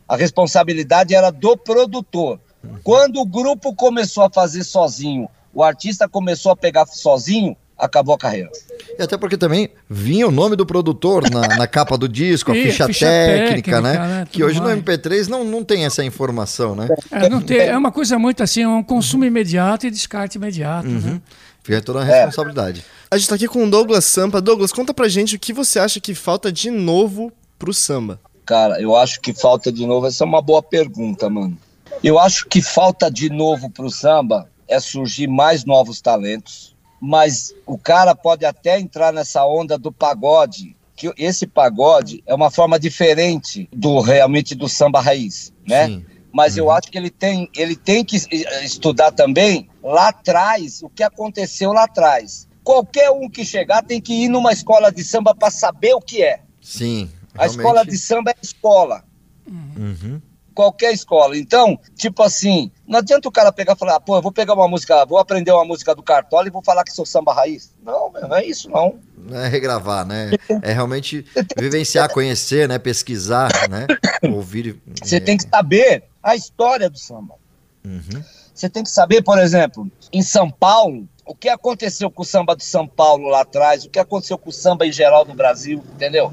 A responsabilidade era do produtor. Quando o grupo começou a fazer sozinho, o artista começou a pegar sozinho, acabou a carreira. E até porque também vinha o nome do produtor na, na capa do disco, a ficha, ficha técnica, técnica, né? né? Que hoje no mais. MP3 não, não tem essa informação, né? É, não tem- é uma coisa muito assim, é um consumo imediato e descarte imediato. Né? Fica toda a É. responsabilidade. A gente tá aqui com o Douglas Sampa. Douglas, conta pra gente o que você acha que falta de novo pro samba. Cara, eu acho que falta de novo. Essa é uma boa pergunta, mano. Eu acho que falta de novo pro samba é surgir mais novos talentos. Mas o cara pode até entrar nessa onda do pagode, que esse pagode é uma forma diferente do realmente do samba raiz, né? Sim. Mas eu acho que ele tem, ele tem que eh, estudar também lá atrás o que aconteceu lá atrás. Qualquer um que chegar tem que ir numa escola de samba para saber o que é. Sim. A escola de samba é escola. Uhum. Qualquer escola. Então, tipo assim, não adianta o cara pegar e falar, ah, pô, eu vou pegar uma música, vou aprender uma música do Cartola e vou falar que sou samba raiz. Não, meu, não é isso, não. Não é regravar, né? É realmente vivenciar, conhecer, né? Pesquisar, né? Ouvir. Você é, tem que saber a história do samba. Uhum. Você tem que saber, por exemplo, em São Paulo, o que aconteceu com o samba de São Paulo lá atrás, o que aconteceu com o samba em geral no Brasil, entendeu?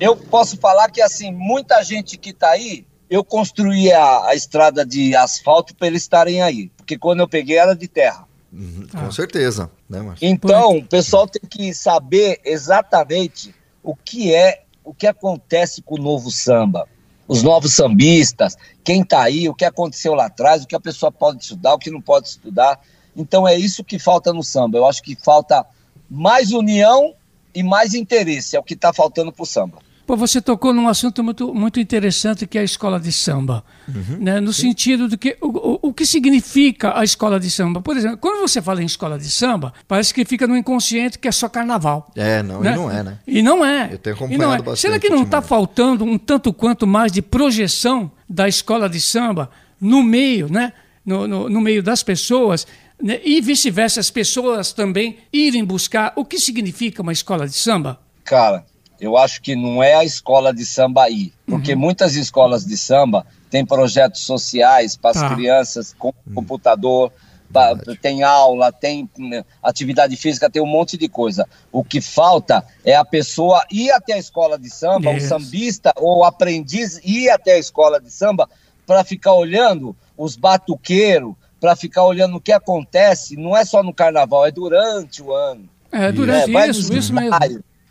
Eu posso falar que, assim, muita gente que tá aí, eu construí a, a estrada de asfalto para eles estarem aí. Porque quando eu peguei era de terra. Uhum, Com certeza, né? Então, o pessoal tem que saber exatamente o que é, o que acontece com o novo samba. Os novos sambistas, quem tá aí, o que aconteceu lá atrás, o que a pessoa pode estudar, o que não pode estudar. Então é isso que falta no samba. Eu acho que falta mais união e mais interesse, é o que está faltando pro samba. Pô, você tocou num assunto muito, muito interessante que é a escola de samba. né? No sentido de que o, o, o que significa a escola de samba. Por exemplo, quando você fala em escola de samba, parece que fica no inconsciente que é só carnaval. É, não, né? e não é, né? E não é. Eu tenho não acompanhado é. bastante Será que não está faltando um tanto quanto mais de projeção da escola de samba no meio, né? No, no, no meio das pessoas, né? e vice-versa, as pessoas também irem buscar o que significa uma escola de samba? Cara, eu acho que não é a escola de samba aí, porque muitas escolas de samba têm projetos sociais para as Tá. crianças com computador, pa- tem aula, tem né, atividade física, tem um monte de coisa. O que falta é a pessoa ir até a escola de samba, o Isso. sambista ou o aprendiz ir até a escola de samba para ficar olhando os batuqueiros, para ficar olhando o que acontece, não é só no carnaval, é durante o ano. É, durante É, isso, isso mesmo.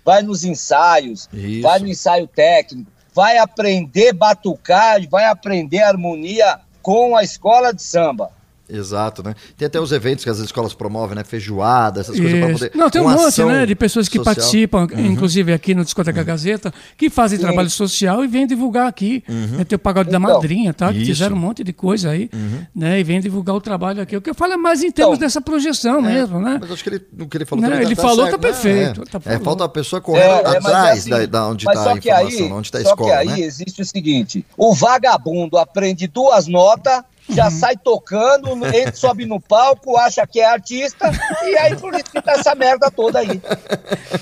Vai nos ensaios, Isso. vai no ensaio técnico, vai aprender batucar, vai aprender harmonia com a escola de samba. Exato, né? Tem até os eventos que as escolas promovem, né? Feijoada, essas coisas para Isso. poder. Não, tem um monte, né, de pessoas que social. Uhum. participam, inclusive aqui no Discoteca Gazeta, que fazem Sim. trabalho social e vêm divulgar aqui. Né, tem o Pagode da Então, Madrinha, tá? Que Uhum. isso. Uhum. fizeram um monte de coisa aí, né? E vêm divulgar o trabalho aqui. O que eu falo é mais em termos Então, dessa projeção mesmo, né? Mas acho que ele, o que ele falou Né, também ele tá falou, certo, tá perfeito, né? tá É, falta a pessoa correndo É, é, é atrás assim, da, da onde está a só que aí- informação, onde está a Só escola, que aí né? existe o seguinte: o vagabundo aprende duas notas, já Uhum. sai tocando, entra, sobe no palco, acha que é artista, e aí por isso que tá essa merda toda aí.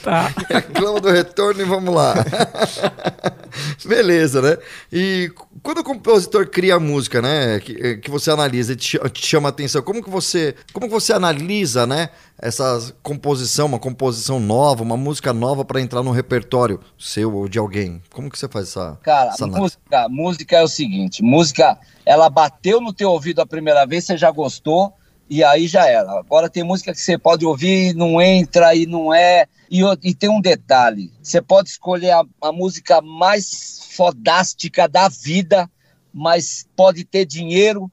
Tá. Reclama do retorno e vamos lá. Beleza, né? E quando o compositor cria a música, né? Que, que você analisa e te, te chama a atenção, como que você, como que você analisa, né? Essa composição, uma composição nova, uma música nova para entrar no repertório seu ou de alguém? Como que você faz essa Cara, essa música, música é o seguinte, música, ela bateu no teu ouvido a primeira vez, você já gostou, e aí já era. Agora tem música que você pode ouvir, não entra e não é. E, e tem um detalhe: você pode escolher a, a música mais fodástica da vida, mas pode ter dinheiro,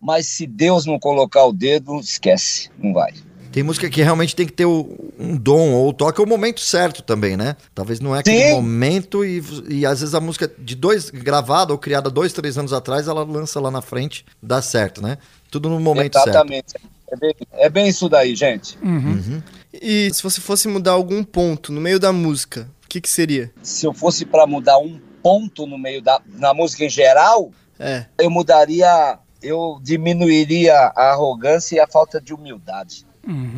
mas se Deus não colocar o dedo, esquece, não vai. Tem música que realmente tem que ter o- um dom ou o toque ou o momento certo também, né? Talvez não é aquele Sim. momento e, e às vezes a música de dois gravada ou criada dois, três anos atrás, ela lança lá na frente, dá certo, né? Tudo no momento certo. Exatamente. É bem, é bem isso daí, gente. E se você fosse mudar algum ponto no meio da música, o que que seria? Se eu fosse para mudar um ponto no meio da na música em geral, É. eu mudaria, eu diminuiria a arrogância e a falta de humildade.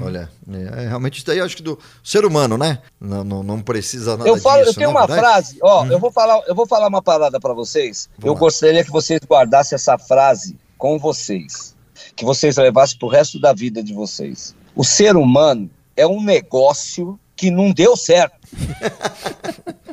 Olha, é, realmente isso daí eu acho que do ser humano, né? Não, não, não precisa nada eu falo, disso, eu tenho né, uma verdade? frase, ó, eu vou falar, eu vou falar uma parada para vocês. Vamos eu lá. gostaria que vocês guardassem essa frase com vocês, que vocês levassem pro resto da vida de vocês. O ser humano é um negócio que não deu certo.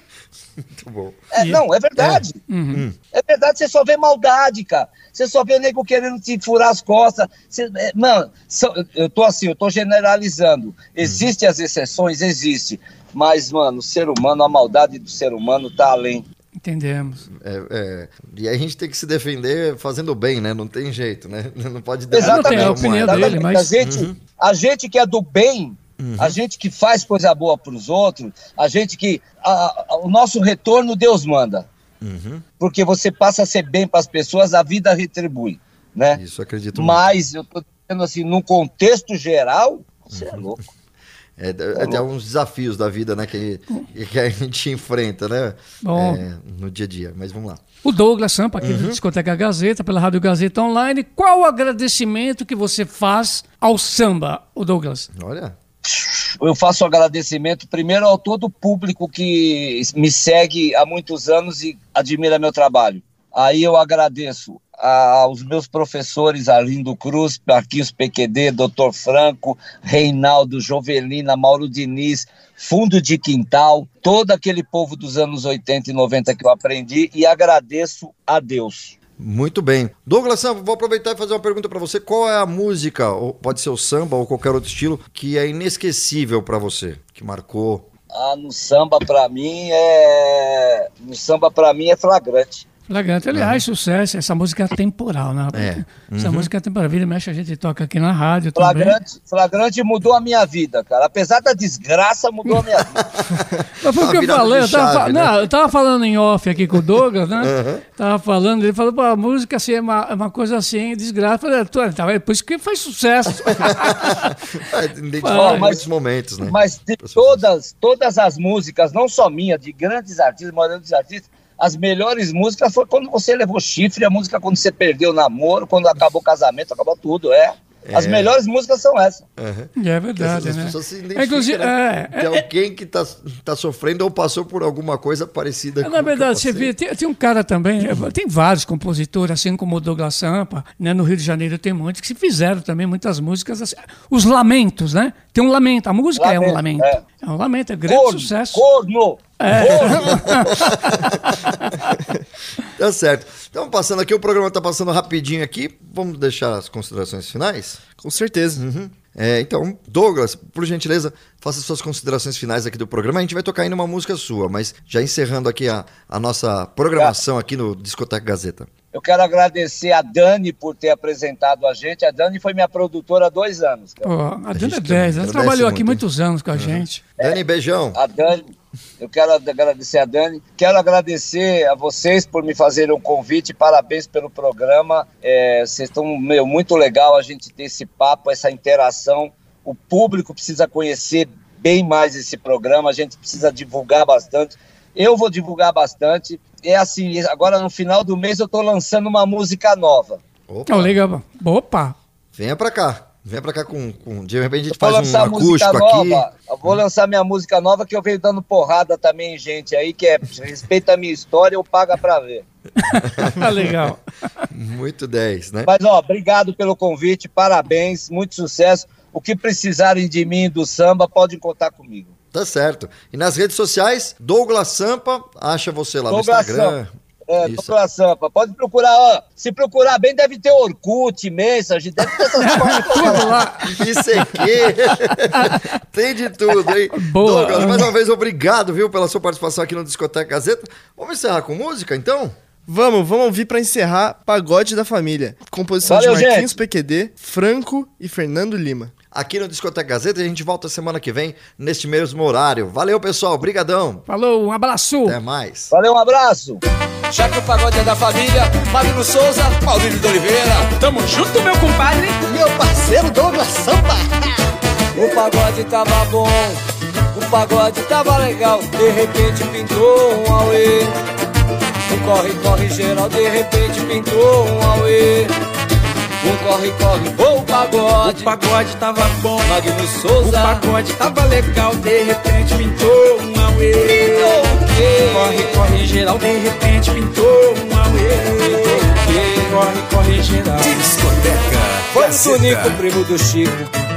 Muito bom. É, não, é verdade. Uhum. É verdade, você só vê maldade, cara. Você só vê nego querendo te furar as costas. Você- é, mano, são- eu tô assim, eu tô generalizando. Existem as exceções, existe. Mas, mano, o ser humano, a maldade do ser humano tá além. Entendemos. É, é, e aí a gente tem que se defender fazendo bem, né? Não tem jeito, né? Não pode Exatamente. derrubar a a opinião dele, mas- a, gente, a gente que é do bem, a gente que faz coisa boa pros outros, a gente que. a- a- o nosso retorno Deus manda. Uhum. Porque você passa a ser bem para as pessoas, a vida retribui. Né? Isso, acredito muito. Mas eu tô dizendo assim, num contexto geral, você é louco. É, é, tem alguns desafios da vida, né? Que, que a gente enfrenta, né? Bom. É, no dia a dia. Mas vamos lá. O Douglas Sampa, aqui da Discoteca Gazeta, pela Rádio Gazeta Online. Qual o agradecimento que você faz ao samba, o Douglas? Olha. Eu faço agradecimento primeiro ao todo o público que me segue há muitos anos e admira meu trabalho. Aí eu agradeço aos meus professores Arlindo Cruz, Marquinhos PQD, Dr. Franco, Reinaldo, Jovelina, Mauro Diniz, Fundo de Quintal, todo aquele povo dos anos 80 e 90 que eu aprendi e agradeço a Deus. Muito bem. Douglas vou aproveitar e fazer uma pergunta pra você. Qual é a música, ou pode ser o samba ou qualquer outro estilo, que é inesquecível pra você? Que marcou? Ah, no samba pra mim é no samba para mim é flagrante. Flagrante, aliás, sucesso. Essa música é temporal, né? É. Essa música é temporal. Vira e mexe, a gente toca aqui na rádio também. Flagrante, flagrante mudou a minha vida, cara. Apesar da desgraça, mudou a minha vida. Mas foi o que eu falei, eu tava, chave, fa- né? não, eu tava falando em off aqui com o Douglas, né? Tava falando, ele falou, pô, a música assim, é uma, é uma coisa assim, desgraça. Eu falei, "Tô, tá, é por isso que faz sucesso. É, identifica Ó, mas- muitos momentos, né? Mas de todas, todas as músicas, não só minha, de grandes artistas, grandes artistas, as melhores músicas foi quando você levou chifre, a música quando você perdeu o namoro, quando acabou o casamento, acabou tudo, é. As É. melhores músicas são essas. E é verdade, as né? pessoas se É, inclusive, né? é, de é, alguém que tá, tá sofrendo ou passou por alguma coisa parecida É, com Na o que eu verdade, você vê, tem, tem um cara também, é, tem vários compositores, assim como o Douglas Sampa, né? No Rio de Janeiro tem muitos que se fizeram também muitas músicas, assim, os lamentos, né? Tem um lamento, a música é um lamento. Lamento, É, um lamento, é grande Corno, sucesso. corno, Tá certo. Então, passando aqui, o programa tá passando rapidinho aqui. Vamos deixar as considerações finais? Com certeza. Uhum. É, então, Douglas, por gentileza, faça suas considerações finais aqui do programa. A gente vai tocar ainda uma música sua, mas já encerrando aqui a, a nossa programação aqui no Discoteca Gazeta. Eu quero agradecer a Dani por ter apresentado a gente. A Dani foi minha produtora há dois anos. cara. Pô, a Dana gente 10, ela trabalhou aqui muito, muitos anos com a gente. Dani, beijão. A Dani, eu quero agradecer a Dani. Quero agradecer a vocês por me fazerem um convite. Parabéns pelo programa. É, vocês estão meu, muito legal a gente ter esse papo, essa interação. O público precisa conhecer bem mais esse programa. A gente precisa divulgar bastante. Eu vou divulgar bastante. É assim, agora no final do mês eu estou lançando uma música nova. Opa, legal. Opa! venha pra cá. Venha pra cá com, com... De repente a gente Vou faz um acústico nova. aqui. Eu vou lançar minha música nova que eu venho dando porrada também gente aí, que é respeita a minha história, eu paga pra ver. Ah, legal. Muito 10, né? Mas ó, obrigado pelo convite, parabéns, muito sucesso. O que precisarem de mim do samba, podem contar comigo. Tá certo. E nas redes sociais, Douglas Sampa, acha você lá Douglas no Instagram. Sampa. É, Isso. Douglas Sampa. Pode procurar, ó. Se procurar bem, deve ter Orkut, Message, deve ter essas coisas. Tudo lá. Isso aqui. Tem de tudo, hein? Boa. Douglas, mais uma vez, obrigado, viu, pela sua participação aqui no Discoteca Gazeta. Vamos encerrar com música, então? Vamos, vamos ouvir pra encerrar Pagode da Família. Composição Valeu, de Marquinhos gente. PQD, Franco e Fernando Lima. Aqui no Discoteca Gazeta e a gente volta semana que vem, neste mesmo horário. Valeu, pessoal. Brigadão. Falou, um abraço. Até mais. Valeu, um abraço. Já que o pagode é da família, Marino Souza, Maurílio de Oliveira. Tamo junto, meu compadre. Meu parceiro Douglas Sampa. O pagode tava bom, o pagode tava legal. De repente pintou um auê. Um corre, corre geral, de repente pintou um auê. Um corre, corre, vou o pagode. O pagode tava bom, Magno o Souza. pagode tava legal, de repente pintou um auê. Pintou o quê? Corre, corre geral, de repente pintou um auê. Corre, corre geral. Discoteca Foi o. Tunico, primo do Chico.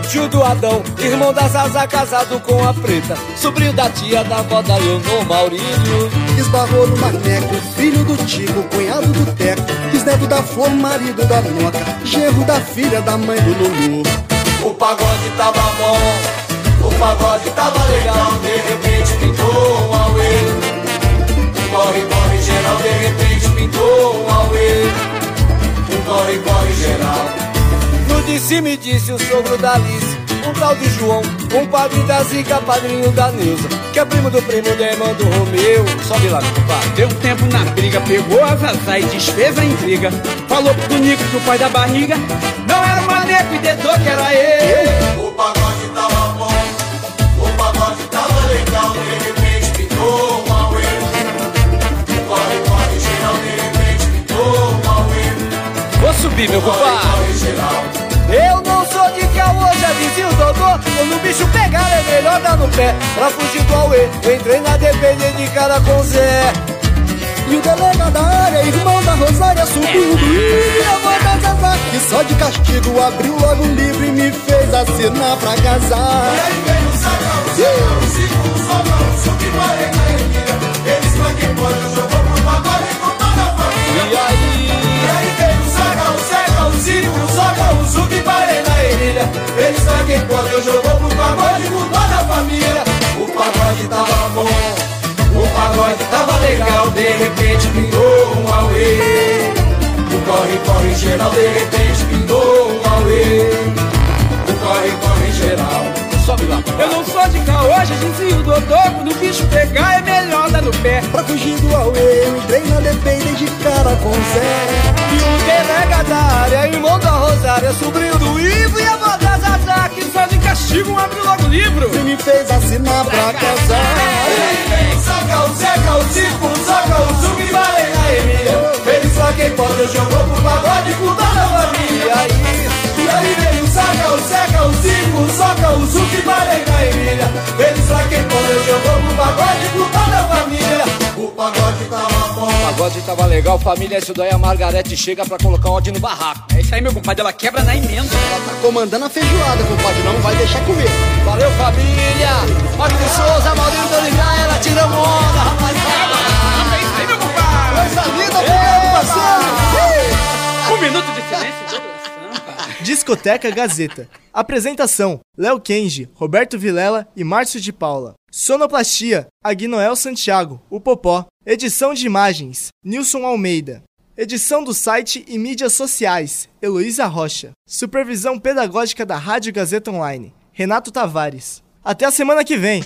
Tio do Adão, irmão da Zaza, casado com a preta. Sobrinho da tia da avó da Leonor Maurílio. Esbarrou no Maneco, filho do Tico, cunhado do Teco, bisneto da Flor, marido da Noca, genro da filha da mãe do Lulu. O pagode tava bom, o pagode tava legal. De repente pintou um auê. Corre, corre geral, de repente pintou um auê. Corre, corre geral. Disse me disse o sogro da Alice. Um tal de João, um padrinho da Zica, padrinho da Neuza, que é primo do primo da irmã do Romeu. Sobe lá, compadre. Deu tempo na briga, pegou a Zazá e desfez a intriga. Falou pro Nico que o pai da barriga não era o maneco e dedou que era ele. O pagode tava bom, o pagode tava legal, de repente pintou um auê. Corre, corre, geral, de repente pintou um auê. Vou subir, meu compadre. Eu não sou de caô, já dizia o Dodô. Quando o bicho pegar é melhor dar no pé. Pra fugir do auê, eu entrei na dependência de cara com Zé. E o delegado da área, irmão da Rosária, subiu E a voz da Zazá, que só de castigo abriu logo o livro e me fez assinar pra casar. E tava legal, de repente pingou um auê. O corre, corre geral, de repente pingou um auê. O corre, corre geral. Sobe lá, Eu não sou de caô, já dizia o Dodô. Quando o bicho pegar é melhor dar no pé. Pra fugir do auê, eu entrei na dependência de cara com Zé. E o delegado da área, irmão da Rosária, sobrinho do Ivo e a avó Só de castigo abre logo o livro. E me fez assinar pra casar. Vem, saca o Zeca, o Zico, o Zoca, o e Balei na Emília. Eles só quem pode, eu jogou pro pagode com toda a família. E aí, e aí vem o Saca, o Zeca, o Zico, o Zoca, o e Balei na Emília. Eles só quem pode, eu jogou pro pagode com toda a família. O pagode tava bom. O pagode tava legal, família, isso daí a Margarete chega pra colocar ódio no barraco. É isso aí, meu compadre. Ela quebra na emenda. Tá comandando a feijoada, compadre, não vai deixar comer. Valeu, família! Magno Souza, Maurício de Oliveira, ela tiramos onda, rapaziada! É isso aí, meu compadre. Coisa linda, obrigado, parceiro. Um minuto de silêncio. Discoteca Gazeta. Apresentação: Léo Kenji, Roberto Vilela e Márcio de Paula. Sonoplastia: Aguinoel Santiago, o Popó. Edição de imagens: Nilson Almeida. Edição do site e mídias sociais: Heloísa Rocha. Supervisão pedagógica da Rádio Gazeta Online: Renato Tavares. Até a semana que vem!